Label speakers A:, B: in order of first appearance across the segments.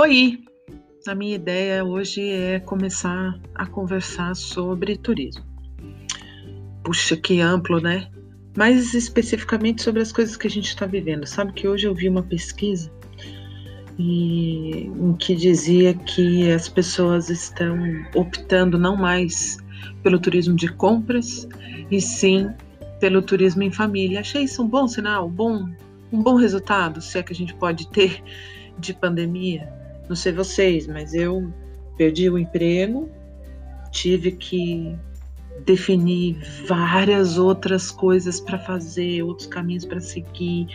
A: Oi! A minha ideia hoje é começar a conversar sobre turismo. Puxa, que amplo, né? Mais especificamente sobre as coisas que a gente está vivendo. Sabe que hoje eu vi uma pesquisa e, em que dizia que as pessoas estão optando não mais pelo turismo de compras e sim pelo turismo em família. Achei isso um bom sinal, bom, um bom resultado, se é que a gente pode ter de pandemia. Não sei vocês, mas eu perdi o emprego, tive que definir várias outras coisas para fazer, outros caminhos para seguir,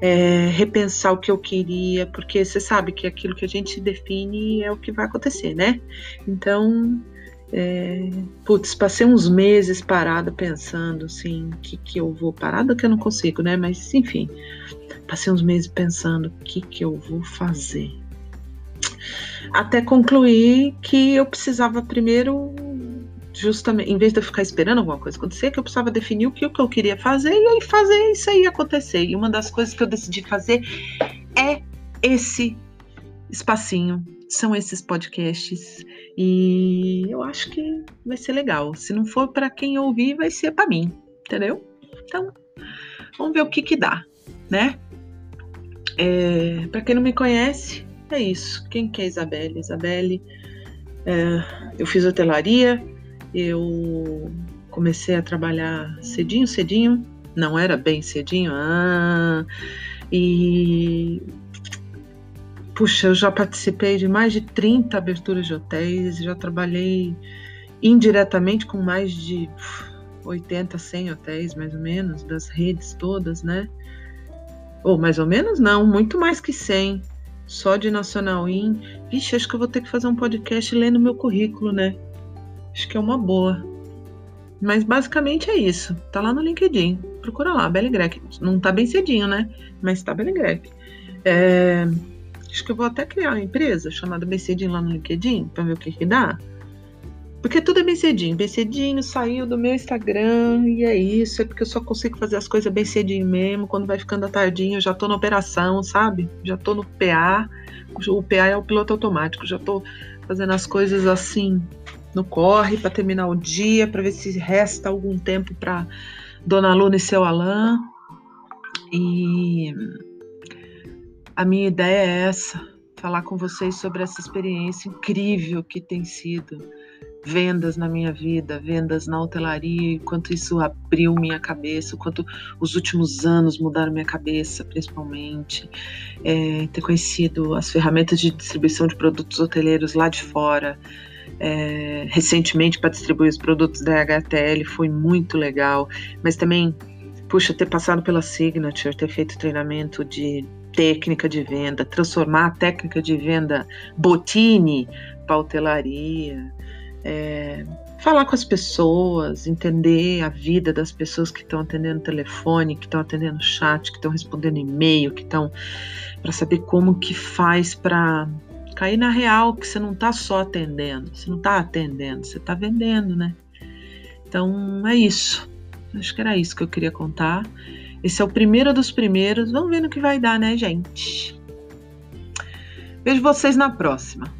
A: é, repensar o que eu queria, porque você sabe que aquilo que a gente define é o que vai acontecer, né? Então, é, putz, passei uns meses parada pensando assim, que que eu vou parada que eu não consigo, né? Mas enfim, passei uns meses pensando o que que eu vou fazer até concluir que eu precisava primeiro, justamente, em vez de eu ficar esperando alguma coisa acontecer, que eu precisava definir o que, eu queria fazer e aí fazer isso aí acontecer. E uma das coisas que eu decidi fazer é esse espacinho, são esses podcasts e eu acho que vai ser legal. Se não for para quem ouvir, vai ser para mim, entendeu? Então, vamos ver o que que dá, né? É, para quem não me conhece, é isso. Quem que é Isabelle? Isabelle, é, eu fiz hotelaria, eu comecei a trabalhar cedinho, cedinho, não era bem cedinho, ah, e puxa, eu já participei de mais de 30 aberturas de hotéis, já trabalhei indiretamente com mais de 80, 100 hotéis, mais ou menos, das redes todas, né? Ou mais ou menos não, muito mais que 100 só de Nacional In. Vixe, acho que eu vou ter que fazer um podcast lendo meu currículo, né? Acho que é uma boa. Mas basicamente é isso. Tá lá no LinkedIn. Procura lá, Belly Greg. Não tá bem cedinho, né? Mas tá Belly Greg. É... Acho que eu vou até criar uma empresa chamada Bem Cedinho lá no LinkedIn pra ver o que que dá. Porque tudo é bem cedinho. Bem cedinho saiu do meu Instagram e é isso. É porque eu só consigo fazer as coisas bem cedinho mesmo. Quando vai ficando tardinho, eu já tô na operação, sabe? Já tô no PA. O PA é o piloto automático. Já tô fazendo as coisas assim no corre para terminar o dia, para ver se resta algum tempo para Dona Luna e seu Alain. E a minha ideia é essa, falar com vocês sobre essa experiência incrível que tem sido vendas na minha vida, vendas na hotelaria, quanto isso abriu minha cabeça, quanto os últimos anos mudaram minha cabeça, principalmente. É, ter conhecido as ferramentas de distribuição de produtos hoteleiros lá de fora. É, recentemente para distribuir os produtos da HTL foi muito legal, mas também, puxa, ter passado pela Signature, ter feito treinamento de técnica de venda, transformar a técnica de venda Botini para hotelaria, é, falar com as pessoas, entender a vida das pessoas que estão atendendo telefone, que estão atendendo chat, que estão respondendo e-mail, que estão para saber como que faz para cair na real que você não está só atendendo, você não está atendendo, você está vendendo, né? Então é isso. Acho que era isso que eu queria contar. Esse é o primeiro dos primeiros. Vamos ver no que vai dar, né, gente? Vejo vocês na próxima.